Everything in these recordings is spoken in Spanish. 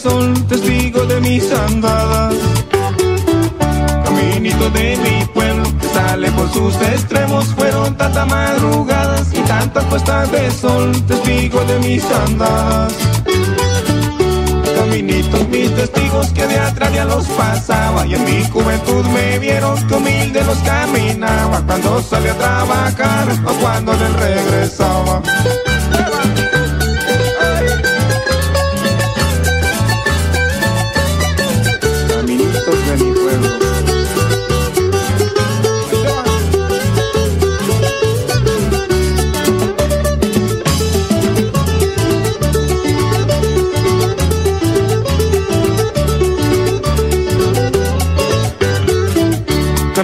Sol, testigo de mis andadas. Caminito de mi pueblo que sale por sus extremos, fueron tantas madrugadas y tantas puestas de sol, testigo de mis andadas. Caminitos, mis testigos que de atrás ya los pasaba y en mi juventud me vieron que humilde los caminaba cuando salía a trabajar o cuando les regresaba.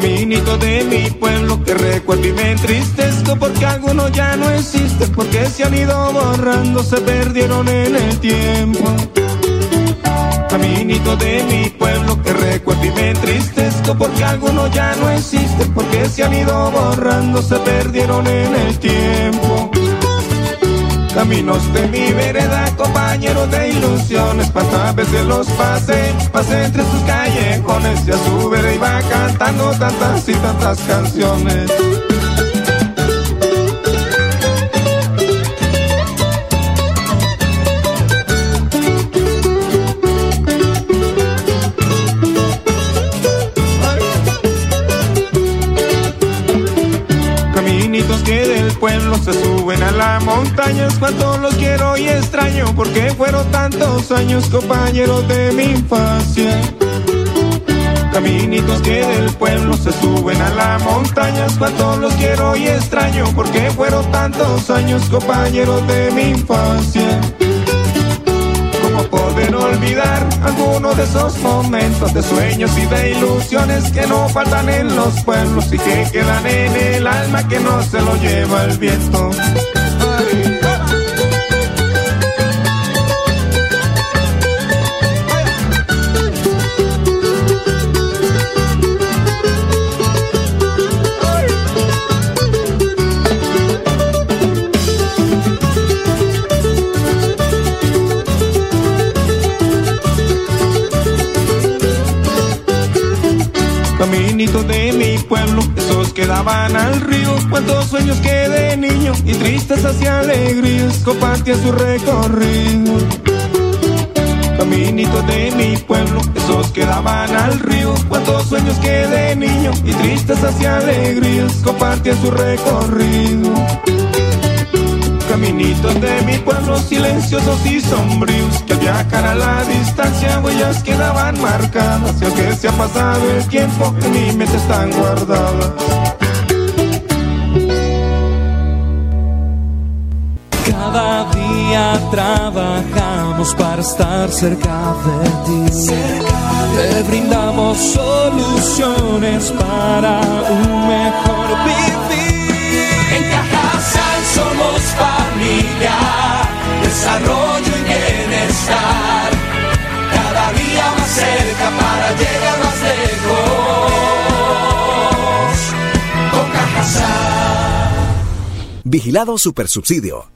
Caminito de mi pueblo que recuerdo y me entristezco porque algunos ya no existen, porque se han ido borrando, se perdieron en el tiempo. Caminito de mi pueblo que recuerdo y me entristezco porque algunos ya no existen, porque se han ido borrando, se perdieron en el tiempo. Caminos de mi vereda, compañeros de ilusiones, cuántas veces los pasé, pasé entre sus callejones y a su vereda iba cantando tantas y tantas canciones. Se suben a la montaña, es. Caminitos que del pueblo se suben a la montaña, es cuando los quiero y extraño, porque fueron tantos años compañeros de mi infancia poder olvidar algunos de esos momentos de sueños y de ilusiones que no faltan en los pueblos y que quedan en el alma que no se lo lleva el viento. De mi pueblo, esos que daban al río, cuántos sueños que de niño y tristezas y alegrías compartía su recorrido. Caminitos de mi pueblo, esos que daban al río, cuántos sueños que de niño y tristezas y alegrías compartía su recorrido caminitos de mi pueblo silenciosos y sombríos que al viajar a la distancia huellas quedaban marcadas y aunque se ha pasado el tiempo en mi mente están guardadas. Cada día trabajamos para estar cerca de ti. Te brindamos soluciones para un mejor vivir. Desarrollo y bienestar. Cada día más cerca para llegar más lejos. Con. Vigilado Supersubsidio.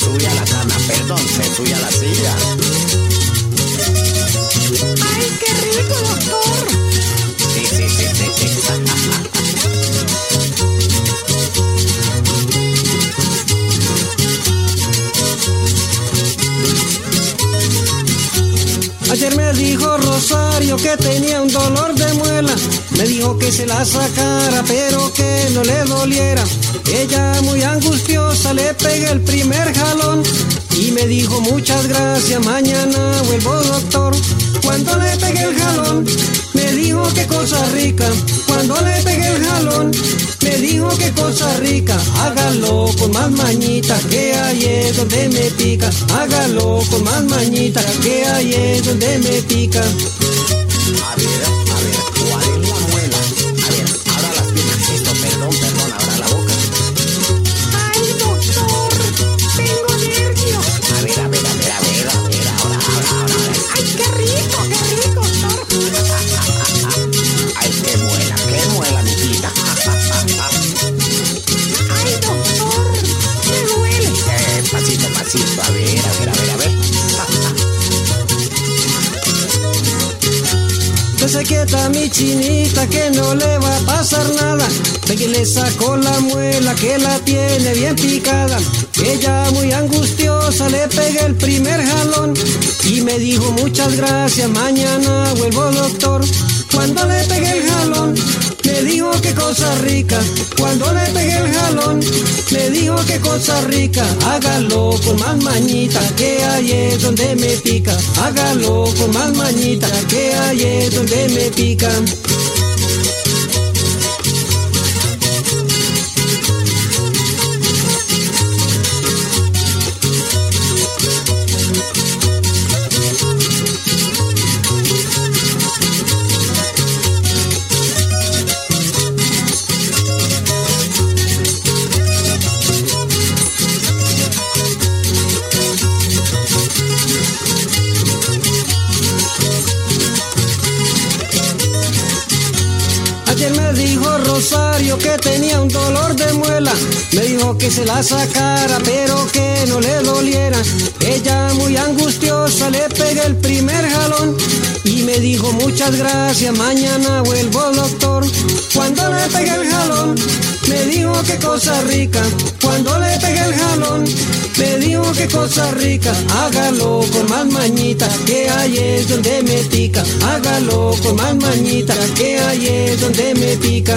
sube a la cama, perdón, se sube a la silla. ¡Ay, qué rico, doctor! Sí, sí, sí, sí, sí. Ayer me dijo Rosario que tenía un dolor de muela me dijo que se la sacara, pero que no le doliera. Ella muy angustiosa le pegué el primer jalón y me dijo muchas gracias, mañana vuelvo doctor. Cuando le pegué el jalón, me dijo qué cosa rica. Cuando le pegué el jalón, me dijo qué cosa rica. Hágalo con más mañita, que ahí es donde me pica. Hágalo con más mañita, que ahí es donde me pica. Quieta mi chinita que no le va a pasar nada. Que le sacó la muela que la tiene bien picada. Ella muy angustiosa le pegué el primer jalón y me dijo muchas gracias, mañana vuelvo doctor. Cuando le pegué el jalón, me dijo qué cosa rica. Cuando le pegué el jalón, me dijo qué cosa rica. Hágalo con más mañita, que ahí es donde me pica. Hágalo con más mañita, que ahí es donde me pica. Me dijo que se la sacara, pero que no le doliera. Ella muy angustiosa le pegué el primer jalón y me dijo muchas gracias, mañana vuelvo doctor. Cuando le pegué el jalón, me dijo qué cosa rica. Cuando le pegué el jalón, me dijo qué cosa rica. Hágalo con más mañita, que ahí es donde me pica. Hágalo con más mañita, que ahí es donde me pica.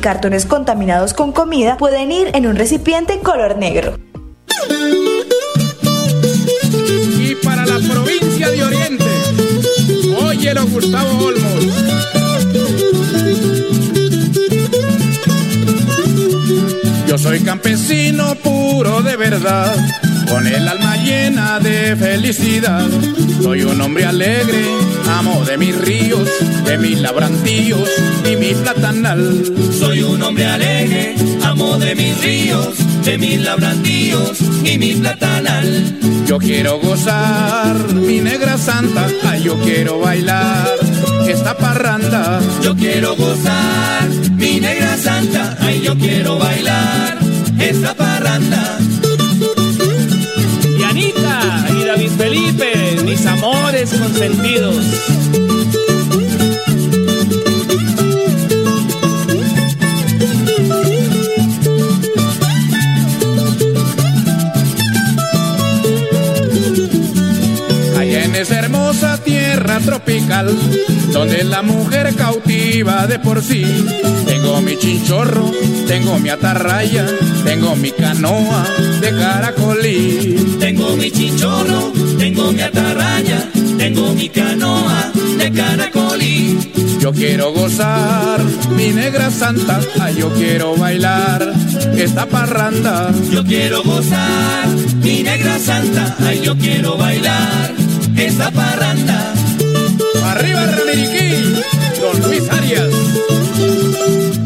cartones contaminados con comida pueden ir en un recipiente color negro. Y para la provincia de Oriente, óyelo Gustavo Olmos. Yo soy campesino puro de verdad, con el alma llena de felicidad. Soy un hombre alegre, amo de mis ríos, de mis labrantíos y mi platanal. Soy un hombre alegre, amo de mis ríos, de mis labrantíos y mi platanal. Yo quiero gozar mi negra santa, ay, yo quiero bailar esta parranda. Yo quiero gozar mi negra santa, ay, yo quiero bailar esta parranda. Felipe, mis amores consentidos. Donde la mujer cautiva de por sí. Tengo mi chinchorro, tengo mi atarraya, tengo mi canoa de caracolí. Tengo mi chinchorro, tengo mi atarraya, tengo mi canoa de caracolí. Yo quiero gozar, mi negra santa, ay, yo quiero bailar esta parranda. Yo quiero gozar, mi negra santa, ay, yo quiero bailar esta parranda. Arriba Ramiriquí, don Luis Arias.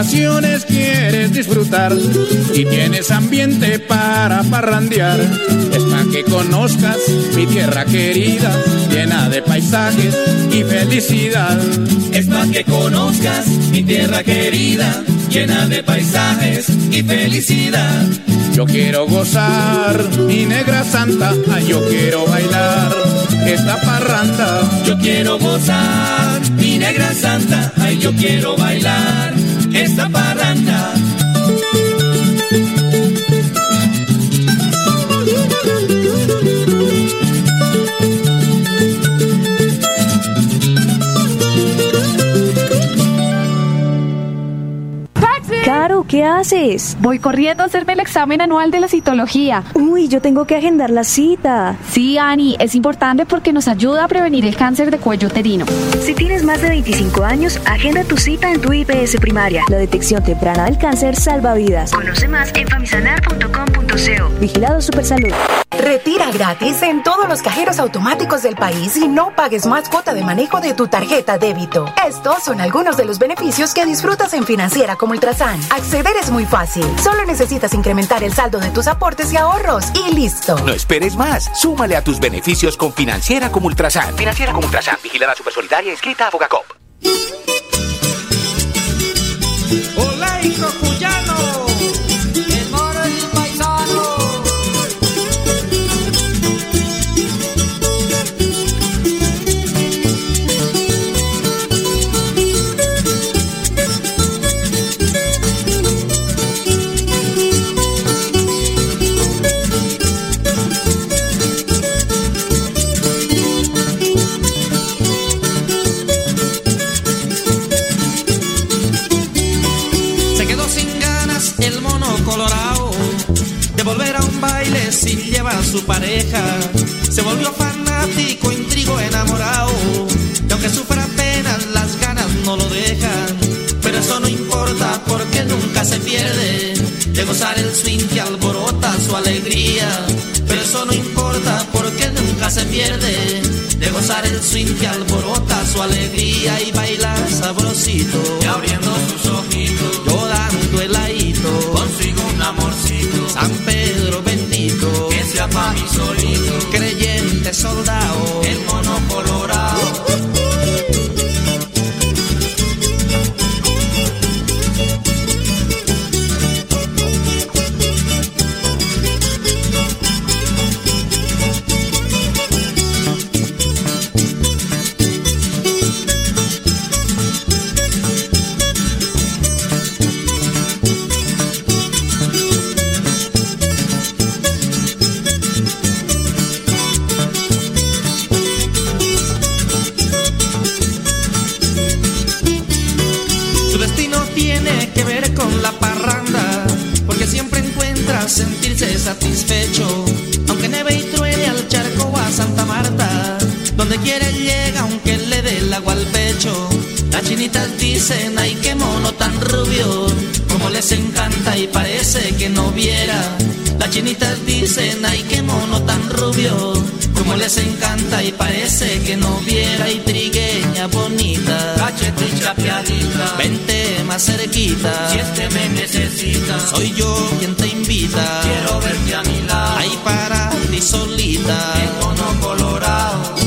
Vacaciones quieres disfrutar y tienes ambiente para parrandear, es para que conozcas mi tierra querida, llena de paisajes y felicidad. Es para que conozcas mi tierra querida, llena de paisajes y felicidad. Yo quiero gozar, mi negra santa, ay, yo quiero bailar esta parranda. Yo quiero gozar, mi negra santa, ay, yo quiero bailar esta parranda. Caro, ¿qué haces? Voy corriendo a hacerme el examen anual de la citología. Uy, yo tengo que agendar la cita. Sí, Ani, es importante porque nos ayuda a prevenir el cáncer de cuello uterino. Si tienes más de 25 años, agenda tu cita en tu IPS primaria. La detección temprana del cáncer salva vidas. Conoce más en famisanar.com.co. Vigilado Supersalud. Retira gratis en todos los cajeros automáticos del país y no pagues más cuota de manejo de tu tarjeta débito. Estos son algunos de los beneficios que disfrutas en Financiera como Ultrasan. Acceder es muy fácil. Solo necesitas incrementar el saldo de tus aportes y ahorros y listo. No esperes más. Súmale a tus beneficios con Financiera como Ultrasan. Financiera como Ultrasan. Vigilada Supersolidaria inscrita a Fogacop. Hola, hijo pierde de gozar el swing que alborota su alegría. Pero eso no importa porque nunca se pierde de gozar el swing que alborota su alegría y bailar sabrosito. Y abriendo sus ojitos, yo dando el ladito, consigo un amorcito. San Pedro bendito, que sea pa' mí solito. creyente soldado, satisfecho, aunque neve y truene al charco a Santa Marta, donde quiere llega aunque le dé el agua al pecho. Las chinitas dicen, ay qué mono tan rubio, como les encanta y parece que no viera. Las chinitas dicen, ay qué mono tan rubio, como les encanta y parece que no viera y trigueña bonita. Cachete y chapeadita. Vente más cerquita. Si este me necesita, Soy yo quien te invita. quiero verte a mi lado. Ahí para ti solita. El mono colorado.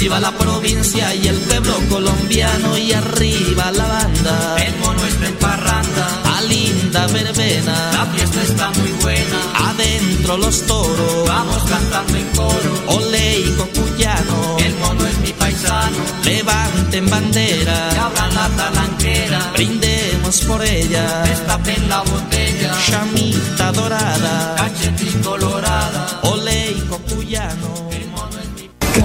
Viva la provincia y el pueblo colombiano. Y arriba la banda. El mono está en parranda. A linda verbena. La fiesta está muy buena. Adentro los toros. Vamos cantando en coro. Ole y cocuyano. El mono es mi paisano. Levanten bandera. Que abran la talanquera. Brindemos por ella. Destapen la botella. Chamita dorada. Cachetín colorada.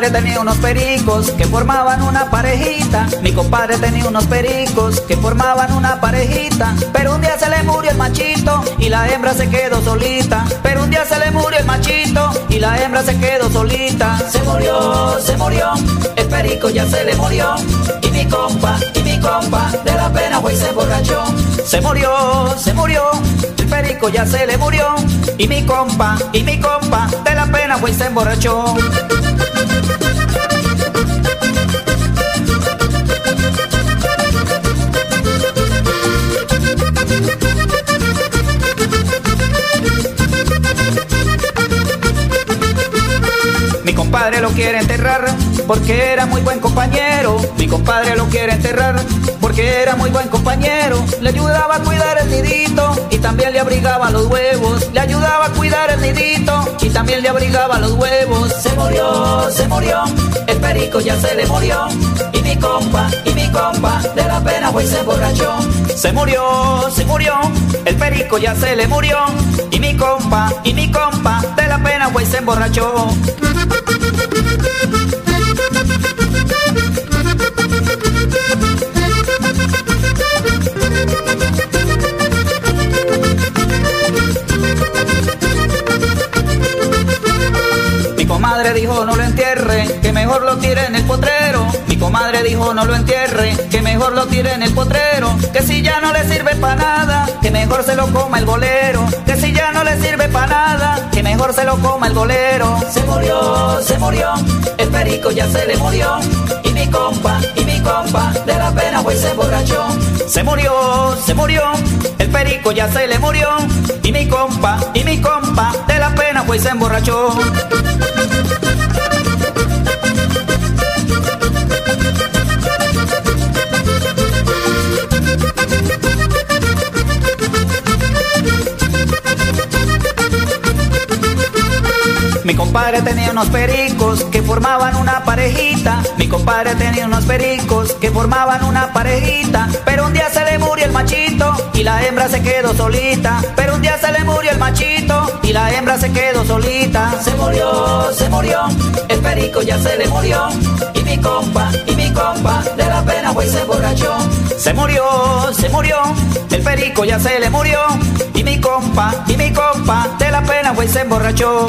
Compadre tenía unos pericos que formaban una parejita. Mi compadre tenía unos pericos que formaban una parejita. Pero un día se le murió el machito y la hembra se quedó solita. Pero un día se le murió el machito y la hembra se quedó solita. Se murió, se murió, el perico ya se le murió. Y mi compa, y mi compa, de la pena fue y se emborrachó. Se murió, se murió, el perico ya se le murió. Y mi compa, y mi compa, de la pena fue y se emborrachó. Mi compadre lo quiere enterrar porque era muy buen compañero. Mi compadre lo quiere enterrar porque era muy buen compañero. Le ayudaba a cuidar el nidito y también le abrigaba los huevos. Abrigaba los huevos. Se murió, se murió, el perico ya se le murió. Y mi compa, y mi compa, de la pena fue se emborrachó. Se murió, se murió, el perico ya se le murió. Y mi compa, y mi compa, de la pena fue se emborrachó. Comadre dijo no lo entierre, que mejor lo tire en el potrero. Mi comadre dijo no lo entierre, que mejor lo tire en el potrero. Que si ya no le sirve para nada, que mejor se lo coma el golero. Que si ya no le sirve para nada, que mejor se lo coma el golero. Se murió, se murió, el perico ya se le murió. Mi compa, y mi compa, de la pena pues se emborrachó. Se murió, se murió, el perico ya se le murió. Y mi compa, y mi compa, de la pena pues se emborrachó. Mi compadre tenía unos pericos que formaban una parejita. Mi compadre tenía unos pericos que formaban una parejita. Pero un día se le murió el machito y la hembra se quedó solita. Pero un día se le murió el machito y la hembra se quedó solita. Se murió, se murió, el perico ya se le murió. Y mi compa, y mi compa, de la pena fue y se emborrachó. Se murió, se murió, el perico ya se le murió. Y mi compa, y mi compa, de la pena fue y se emborrachó.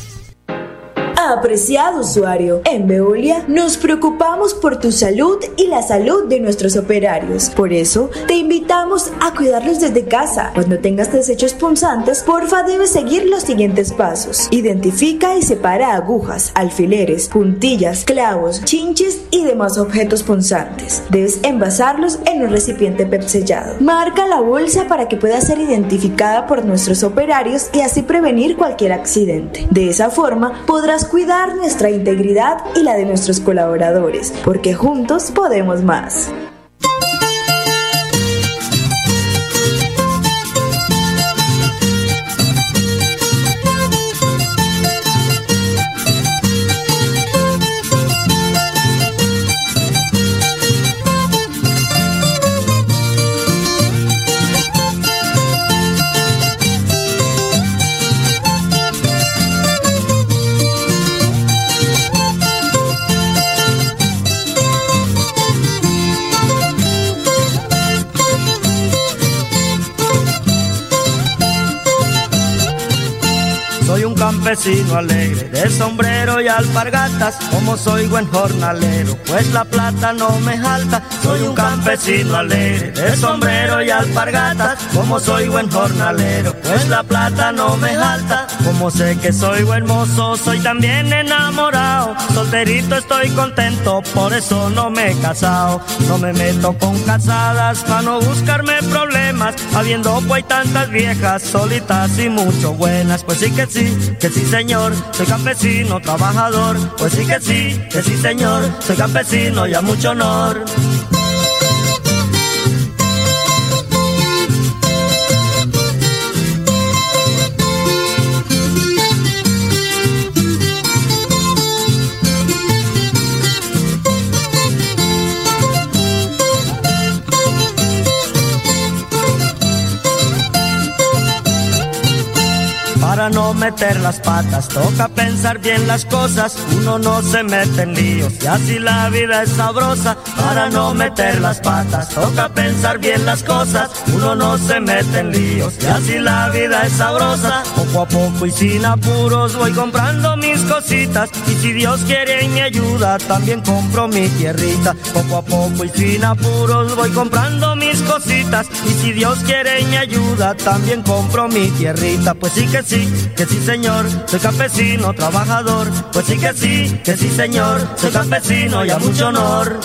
Apreciado usuario, en Veolia nos preocupamos por tu salud y la salud de nuestros operarios. Por eso, te invitamos a cuidarlos desde casa. Cuando tengas desechos punzantes, porfa debes seguir los siguientes pasos. Identifica y separa agujas, alfileres, puntillas, clavos, chinches y demás objetos punzantes. Debes envasarlos en un recipiente PEP sellado. Marca la bolsa para que pueda ser identificada por nuestros operarios y así prevenir cualquier accidente. De esa forma, podrás cuidar nuestra integridad y la de nuestros colaboradores, porque juntos podemos más. Campesino alegre, de sombrero y alpargatas, como soy buen jornalero, pues la plata no me jalta. Soy un campesino alegre, de sombrero y alpargatas, como soy buen jornalero, pues la plata no me jalta. Como sé que soy buen mozo, soy también enamorado, solterito estoy contento, por eso no me he casado. No me meto con casadas para no buscarme problemas, habiendo pues tantas viejas, solitas y mucho buenas, pues sí que sí, que sí señor, soy campesino, trabajador, pues sí que sí, que sí señor, soy campesino y a mucho honor. Meter las patas, toca pensar bien las cosas. Uno no se mete en líos y así la vida es sabrosa. Para no meter las patas, toca pensar bien las cosas. Uno no se mete en líos y así la vida es sabrosa. Poco a poco y sin apuros voy comprando mis cositas. Y si Dios quiere y me ayuda, también compro mi tierrita. Poco a poco y sin apuros voy comprando mis cositas. Y si Dios quiere y me ayuda, también compro mi tierrita. Pues sí que sí, que sí señor, soy campesino, trabajador. Pues sí que sí, que sí señor, soy campesino y a mucho honor.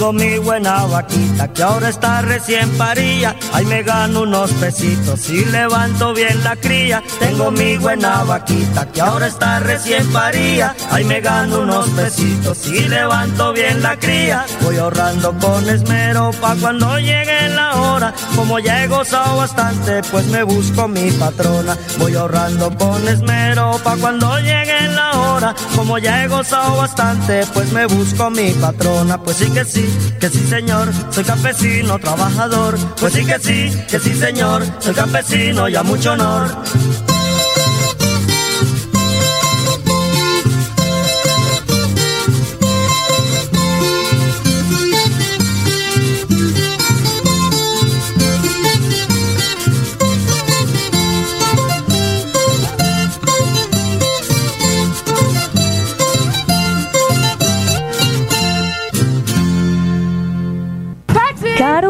Tengo mi buena vaquita que ahora está recién paría. Ahí me gano unos pesitos y levanto bien la cría. Tengo mi buena vaquita que ahora está recién paría. Ahí me gano unos pesitos y levanto bien la cría. Voy ahorrando con esmero pa' cuando llegue la hora. Como ya he gozado bastante, pues me busco mi patrona. Voy ahorrando con esmero pa' cuando llegue la hora. Como ya he gozado bastante, pues me busco mi patrona. Pues sí que sí, que sí señor, soy campesino, trabajador. Pues sí que sí, que sí señor, soy campesino y a mucho honor.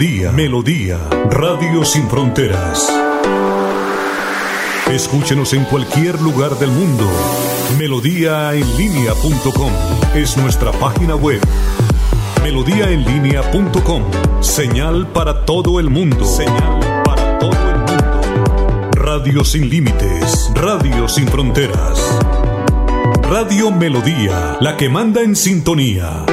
Melodía, Melodía, Radio Sin Fronteras. Escúchenos en cualquier lugar del mundo. Melodíaenlínea.com es nuestra página web. Melodíaenlínea.com, señal para todo el mundo. Señal para todo el mundo. Radio sin límites, Radio sin fronteras. Radio Melodía, la que manda en sintonía.